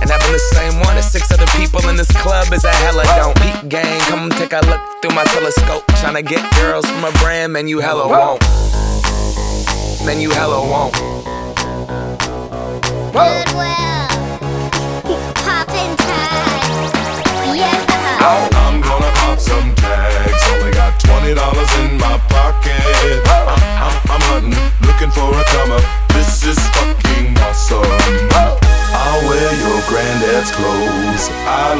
And having the same one as six other people in this club is a hella don't. Peak gang, come take a look through my telescope. Tryna get girls from a brand, man, you hella won't. Man, you hella won't. Goodwill. Poppin' tags. Yeah. I'm gonna pop some tags. Only got twenty dollars in my pocket. I'm, I'm, I'm hunting, looking for a come. This is fucking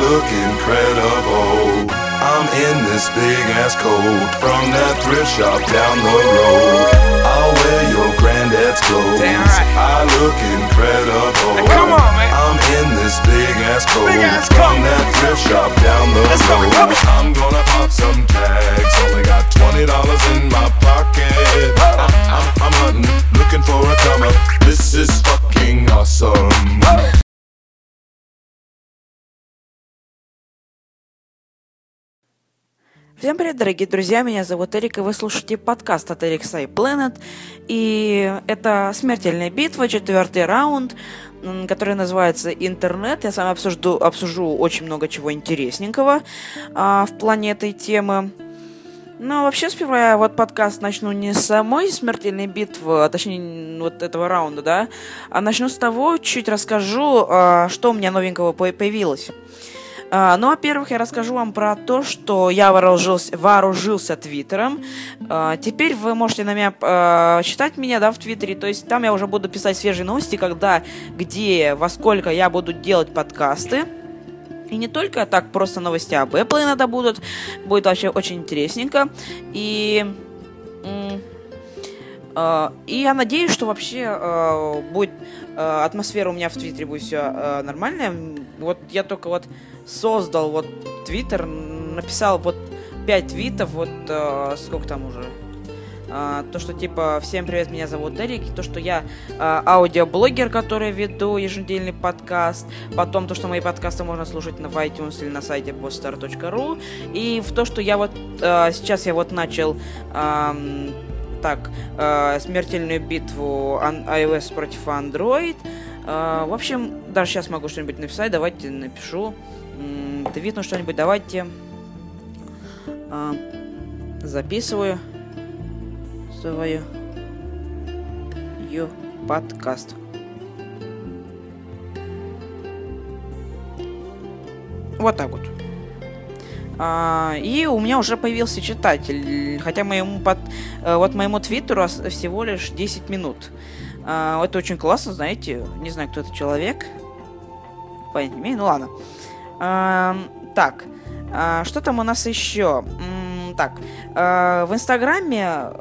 look incredible. I'm in this big ass coat from that thrift shop down the road. I'll wear your granddad's clothes. Damn right. I look incredible. come on, man. I'm in this big ass coat Big ass from coat. that thrift shop down the Let's go, road. on. I'm gonna pop some tags. Only got twenty dollars in my pocket. I'm, I'm, I'm hunting, looking for a come up. This is fucking awesome. Всем привет, дорогие друзья, меня зовут Эрик, и вы слушаете подкаст от Eric's Eye Planet. И это смертельная битва, четвертый раунд, который называется «Интернет». Я с вами обсужду, обсужу очень много чего интересненького а, в плане этой темы. Но вообще, сперва я вот подкаст начну не с самой смертельной битвы, а точнее вот этого раунда, да, а начну с того, чуть расскажу, а, что у меня новенького по- появилось. А, ну, во-первых, я расскажу вам про то, что я вооружился, вооружился Твиттером. А, теперь вы можете на меня а, читать меня, да, в Твиттере. То есть там я уже буду писать свежие новости, когда, где, во сколько я буду делать подкасты. И не только так, просто новости об Apple иногда будут. Будет вообще очень интересненько. И... И я надеюсь, что вообще э, будет э, атмосфера у меня в Твиттере будет все нормальная. Вот я только вот создал вот Твиттер, написал вот 5 твитов, вот сколько там уже? А, то, что типа «Всем привет, меня зовут Эрик», то, что я а, аудиоблогер, который веду еженедельный подкаст, потом то, что мои подкасты можно слушать на iTunes или на сайте poststar.ru, и в то, что я вот а, сейчас я вот начал а, так, а, смертельную битву iOS против Android, а, в общем, даже сейчас могу что-нибудь написать, давайте напишу, твит, ну что-нибудь, давайте а, записываю свою ю подкаст. Вот так вот. А, и у меня уже появился читатель, хотя моему под, э, вот моему твиттеру всего лишь 10 минут. А, это очень классно, знаете, не знаю, кто это человек. Понятия не имею, ну ладно. Так, а, что там у нас еще? Так, в Инстаграме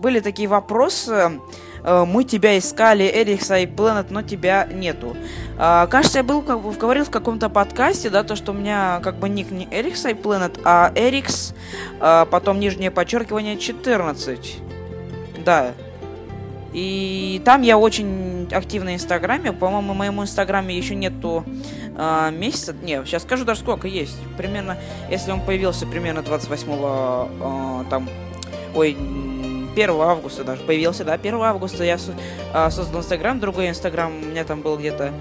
были такие вопросы. Э, мы тебя искали, Эрикса и Planet, но тебя нету. А, кажется, я был, как бы, говорил в каком-то подкасте, да, то, что у меня как бы ник не Эрикса и Planet, а Эрикс, а, потом нижнее подчеркивание 14. Да. И там я очень активно в Инстаграме. По-моему, моему Инстаграме еще нету а, месяца. Не, сейчас скажу даже сколько есть. Примерно, если он появился примерно 28 а, там. Ой, 1 августа даже появился, да, 1 августа я а, создал Инстаграм, другой Инстаграм у меня там был где-то,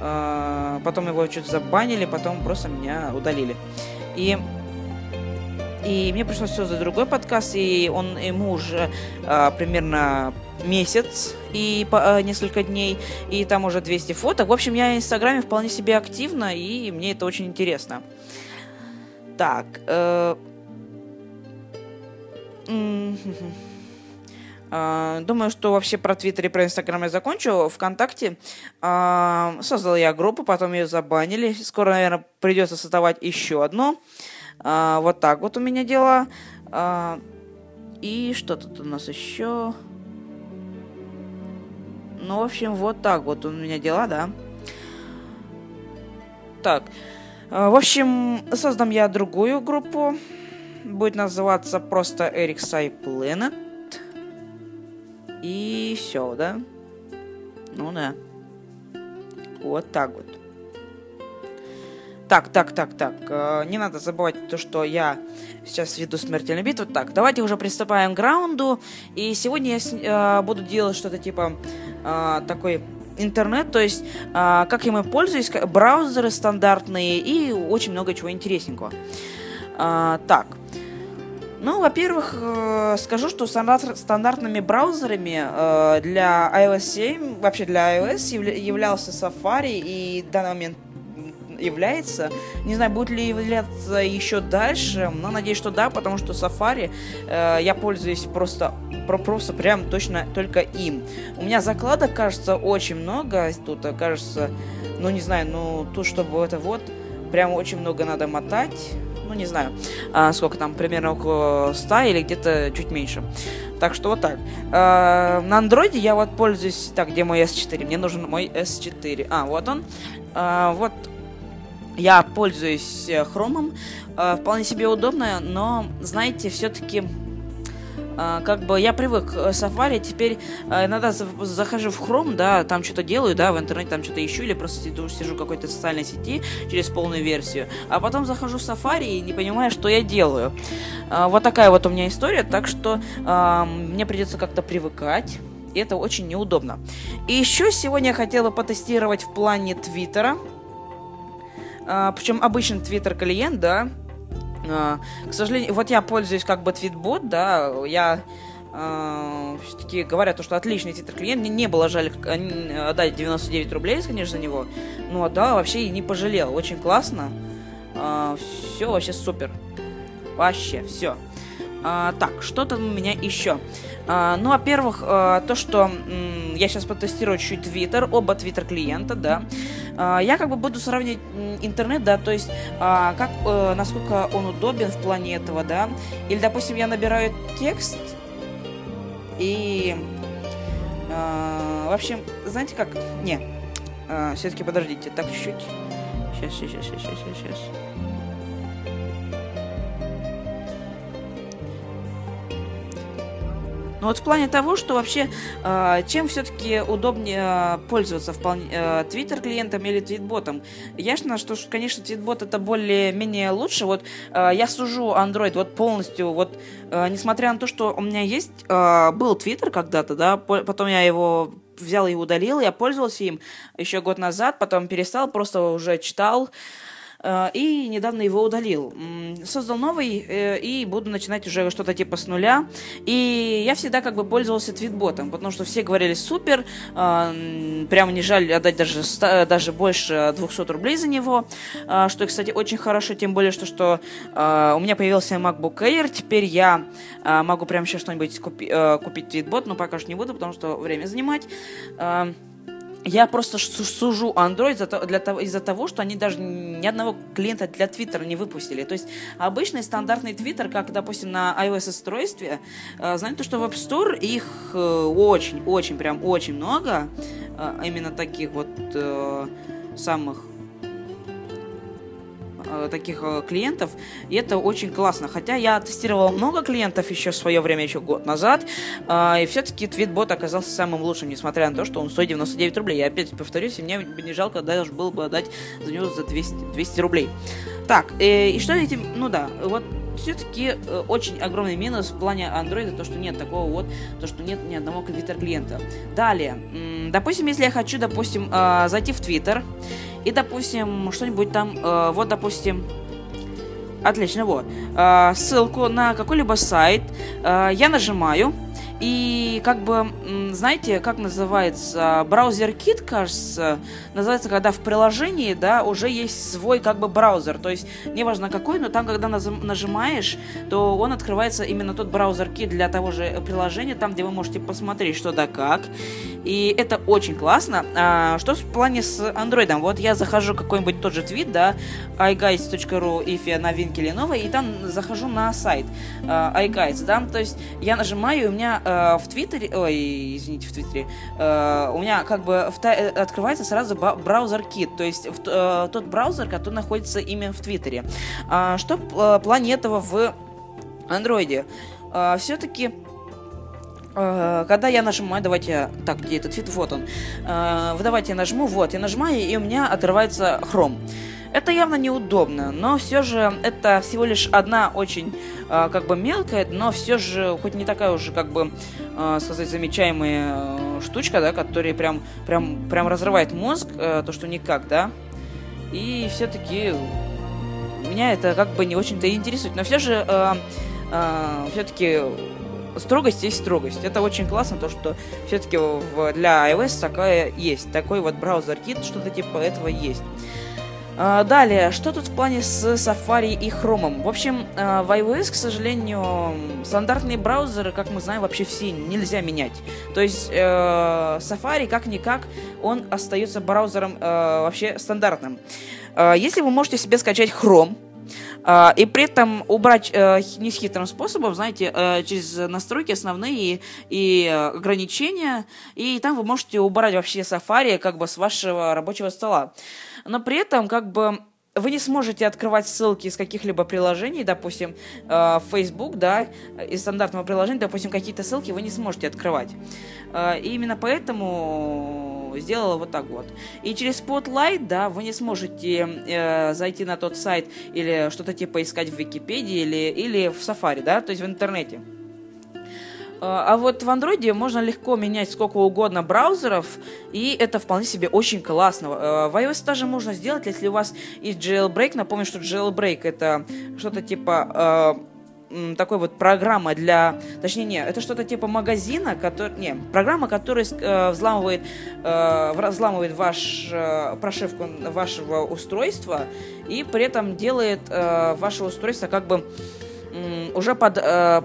а, потом его чуть забанили, потом просто меня удалили. И и мне пришлось создать другой подкаст, и он ему уже а, примерно месяц и по, а, несколько дней, и там уже 200 фоток. В общем, я в Инстаграме вполне себе активно, и мне это очень интересно. Так. Э... Uh, думаю, что вообще про Твиттер и про Инстаграм я закончу. Вконтакте uh, создал я группу, потом ее забанили. Скоро, наверное, придется создавать еще одну. Uh, вот так вот у меня дела. И что тут у нас еще? Ну, в общем, вот так вот у меня дела, да. Так. В общем, создам я другую группу. Будет называться просто Sai Planet. И все, да? Ну да. Вот так вот. Так, так, так, так. Э, не надо забывать то, что я сейчас веду смертельную битву. Так, давайте уже приступаем к раунду. И сегодня я э, буду делать что-то типа э, такой интернет, то есть как я им пользуюсь, браузеры стандартные и очень много чего интересненького. Э, так. Ну, во-первых, э, скажу, что стандарт, стандартными браузерами э, для iOS 7, вообще для iOS являлся Safari и в данный момент является. Не знаю, будет ли являться еще дальше, но надеюсь, что да, потому что Safari э, я пользуюсь просто, просто прям точно только им. У меня закладок, кажется, очень много. Тут, кажется, ну не знаю, ну тут, чтобы это вот, прям очень много надо мотать ну не знаю, а, сколько там, примерно около 100 или где-то чуть меньше. Так что вот так. А, на андроиде я вот пользуюсь... Так, где мой S4? Мне нужен мой S4. А, вот он. А, вот я пользуюсь э, хромом. А, вполне себе удобно, но, знаете, все-таки как бы я привык к Safari, теперь а, иногда захожу в Chrome, да, там что-то делаю, да, в интернете там что-то ищу, или просто сижу, сижу в какой-то социальной сети через полную версию, а потом захожу в Safari и не понимаю, что я делаю. А, вот такая вот у меня история, так что мне придется как-то привыкать. И это очень неудобно. И еще сегодня я хотела потестировать в плане Твиттера. Причем обычный Твиттер клиент, да, а, к сожалению, вот я пользуюсь как бы твитбот, да, я Uh, все-таки говорят, то, что отличный титр клиент. Мне не было жаль отдать 99 рублей, конечно, за него. Ну, да, вообще и не пожалел. Очень классно. Uh, все вообще супер. Вообще, все. Uh, так, что там у меня еще? Uh, ну, во-первых, uh, то, что um, я сейчас потестирую чуть Twitter, оба Twitter клиента, да. А, я как бы буду сравнивать интернет, да, то есть а, как, э, насколько он удобен в плане этого, да. Или, допустим, я набираю текст и... А, в общем, знаете как? Не, все-таки подождите, так чуть-чуть. Сейчас, сейчас, сейчас, сейчас, сейчас. Но вот в плане того, что вообще, э, чем все-таки удобнее пользоваться вполне Twitter клиентом или твитботом? Ясно, что, конечно, твитбот это более-менее лучше. Вот я сужу Android вот полностью, вот несмотря на то, что у меня есть, был Twitter когда-то, да, потом я его взял и удалил, я пользовался им еще год назад, потом перестал, просто уже читал, Э, и недавно его удалил. Создал новый э, и буду начинать уже что-то типа с нуля. И я всегда как бы пользовался твитботом, потому что все говорили супер, э, прямо не жаль отдать даже, даже больше 200 рублей за него, что, кстати, очень хорошо, тем более, что, что у меня появился MacBook Air, теперь я могу прямо сейчас что-нибудь купи, купить твитбот, но пока что не буду, потому что время занимать я просто сужу Android из-за того, что они даже ни одного клиента для Twitter не выпустили. То есть обычный стандартный Twitter, как, допустим, на iOS-устройстве, э, знаете, что в App Store их э, прям очень много, э, именно таких вот самых таких э, клиентов, и это очень классно. Хотя я тестировал много клиентов еще в свое время, еще год назад, э, и все-таки твитбот оказался самым лучшим, несмотря на то, что он стоит 99 рублей. Я опять повторюсь, и мне не жалко даже было бы отдать за него за 200, 200 рублей. Так, и что этим, ну да, вот все-таки очень огромный минус в плане андроида, то, что нет такого вот, то, что нет ни одного Twitter клиента. Далее, допустим, если я хочу, допустим, зайти в Twitter, и, допустим, что-нибудь там, э, вот, допустим, отлично, вот, э, ссылку на какой-либо сайт э, я нажимаю, и как бы, знаете, как называется, браузер кит, кажется, называется, когда в приложении, да, уже есть свой как бы браузер. То есть, неважно какой, но там, когда нажимаешь, то он открывается именно тот браузер кит для того же приложения, там, где вы можете посмотреть что да как. И это очень классно. А, что в плане с андроидом? Вот я захожу какой-нибудь тот же твит, да, iGuides.ru, if новинки или новые, и там захожу на сайт uh, iGuides, да, то есть я нажимаю, и у меня э, в Твиттере, ой, извините, в Твиттере, э, у меня как бы в, э, открывается сразу браузер Kit, то есть в, э, тот браузер, который находится именно в Твиттере. А, что э, плане этого в Андроиде? Э, все-таки когда я нажимаю, давайте, так, где этот твит, вот он, э, давайте я нажму, вот, я нажимаю, и у меня открывается Chrome. Это явно неудобно, но все же это всего лишь одна очень э, как бы мелкая, но все же хоть не такая уже как бы э, сказать замечаемая э, штучка, да, которая прям прям прям разрывает мозг, э, то что никак, да. И все-таки меня это как бы не очень-то интересует, но все же э, э, все-таки строгость есть строгость. Это очень классно, то что все-таки для iOS такая есть, такой вот браузер-кит, что-то типа этого есть. А, далее, что тут в плане с Safari и Chrome? В общем, а, в iOS, к сожалению, стандартные браузеры, как мы знаем, вообще все нельзя менять. То есть э, Safari, как-никак, он остается браузером э, вообще стандартным. Э, если вы можете себе скачать Chrome, и при этом убрать uh, не с хитрым способом, знаете, uh, через настройки основные и, ограничения, и там вы можете убрать вообще Safari как бы с вашего рабочего стола. Но при этом как бы вы не сможете открывать ссылки из каких-либо приложений, допустим, э, Facebook, да, из стандартного приложения, допустим, какие-то ссылки вы не сможете открывать. Э, и именно поэтому сделала вот так вот. И через Spotlight, да, вы не сможете э, зайти на тот сайт или что-то типа искать в Википедии или, или в Safari, да, то есть в интернете. А, а вот в андроиде можно легко менять сколько угодно браузеров, и это вполне себе очень классно. А, в iOS даже можно сделать, если у вас есть jailbreak. Напомню, что jailbreak это что-то типа э, такой вот программа для, точнее не, это что-то типа магазина, который, не, программа, которая э, взламывает, э, взламывает ваш э, прошивку вашего устройства и при этом делает э, ваше устройство как бы уже под, э,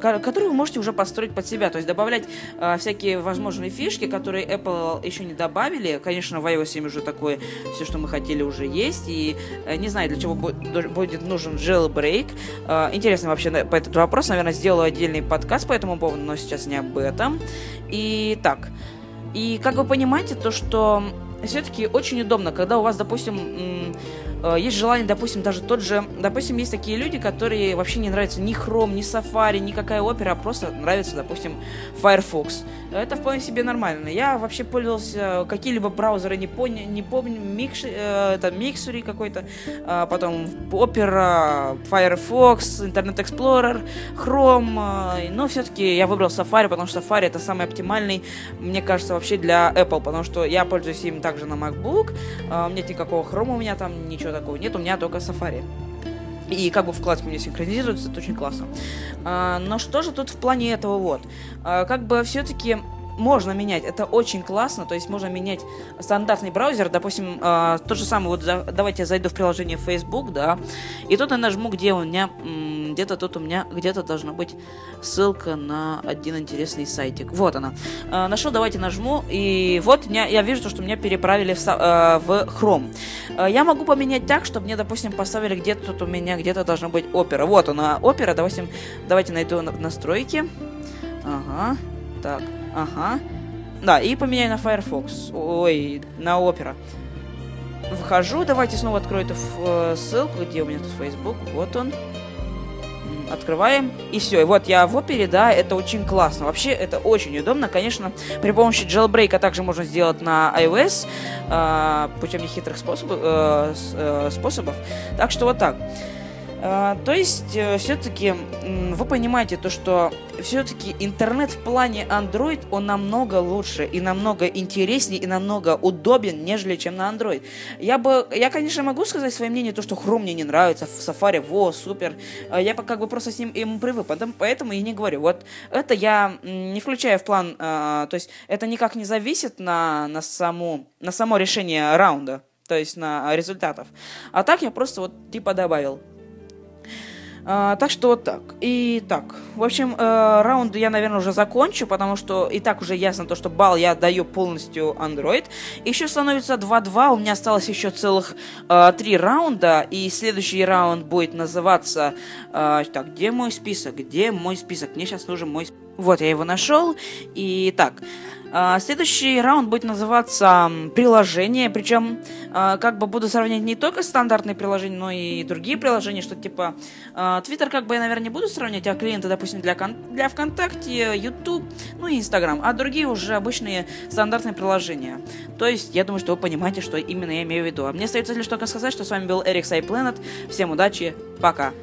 который вы можете уже подстроить под себя, то есть добавлять э, всякие возможные фишки, которые Apple еще не добавили. Конечно, в iOS 7 уже такое все, что мы хотели, уже есть, и э, не знаю, для чего будет, нужен jailbreak. Э, интересно вообще по этот вопрос, наверное, сделаю отдельный подкаст по этому поводу, но сейчас не об этом. И так, и как вы понимаете, то, что все-таки очень удобно, когда у вас, допустим, есть желание, допустим, даже тот же, допустим, есть такие люди, которые вообще не нравятся ни Chrome, ни Safari, никакая опера, а просто нравится, допустим, Firefox. Это вполне себе нормально. Я вообще пользовался какие-либо браузеры, не, поня, не помню, Mix, э, это Mixury какой-то, э, потом Opera, Firefox, Internet Explorer, Chrome, э, но все-таки я выбрал Safari, потому что Safari это самый оптимальный, мне кажется, вообще для Apple, потому что я пользуюсь им также на MacBook, э, нет никакого Chrome у меня там, ничего такого нет, у меня только Safari. И как бы вкладки меня синхронизируются, это очень классно. А, но что же тут в плане этого вот? А, как бы все-таки можно менять, это очень классно, то есть можно менять стандартный браузер, допустим, э, то же самое, вот за, давайте я зайду в приложение Facebook, да, и тут я нажму, где у меня, где-то тут у меня, где-то должна быть ссылка на один интересный сайтик, вот она, э, нашел, давайте нажму, и вот я, я вижу, что меня переправили в, э, в Chrome. Э, я могу поменять так, чтобы мне, допустим, поставили где-то тут у меня, где-то должна быть опера, вот она, опера, допустим, давайте найду настройки, ага, так, Ага. Да, и поменяю на Firefox. Ой, на Opera. Вхожу, давайте снова открою эту э, ссылку, где у меня тут Facebook, вот он. Открываем, и все. И вот я в опере, да, это очень классно. Вообще, это очень удобно. Конечно, при помощи jailbreak также можно сделать на iOS э, путем нехитрых способов, э, э, способов. Так что вот так. А, то есть, э, все-таки вы понимаете то, что все-таки интернет в плане Android, он намного лучше и намного интереснее и намного удобен, нежели чем на Android. Я бы, я, конечно, могу сказать свое мнение, то, что Chrome мне не нравится, в Safari, во, супер. А я как бы просто с ним ему привык, поэтому и не говорю. Вот это я не включаю в план, а, то есть это никак не зависит на, на, саму, на само решение раунда, то есть на результатов. А так я просто вот типа добавил. А, так что вот так. И так. В общем, э, раунд я, наверное, уже закончу, потому что и так уже ясно то, что балл я даю полностью Android. Еще становится 2-2. У меня осталось еще целых э, 3 раунда. И следующий раунд будет называться... Э, так, где мой список? Где мой список? Мне сейчас нужен мой список. Вот, я его нашел. И так. А, следующий раунд будет называться приложение, причем а, как бы буду сравнивать не только стандартные приложения, но и другие приложения, что типа а, Twitter как бы я, наверное, не буду сравнивать, а клиенты, допустим, для, для ВКонтакте, YouTube, ну и Instagram, а другие уже обычные стандартные приложения. То есть, я думаю, что вы понимаете, что именно я имею в виду. А мне остается лишь только сказать, что с вами был Эрик Сайпланет. Всем удачи, пока!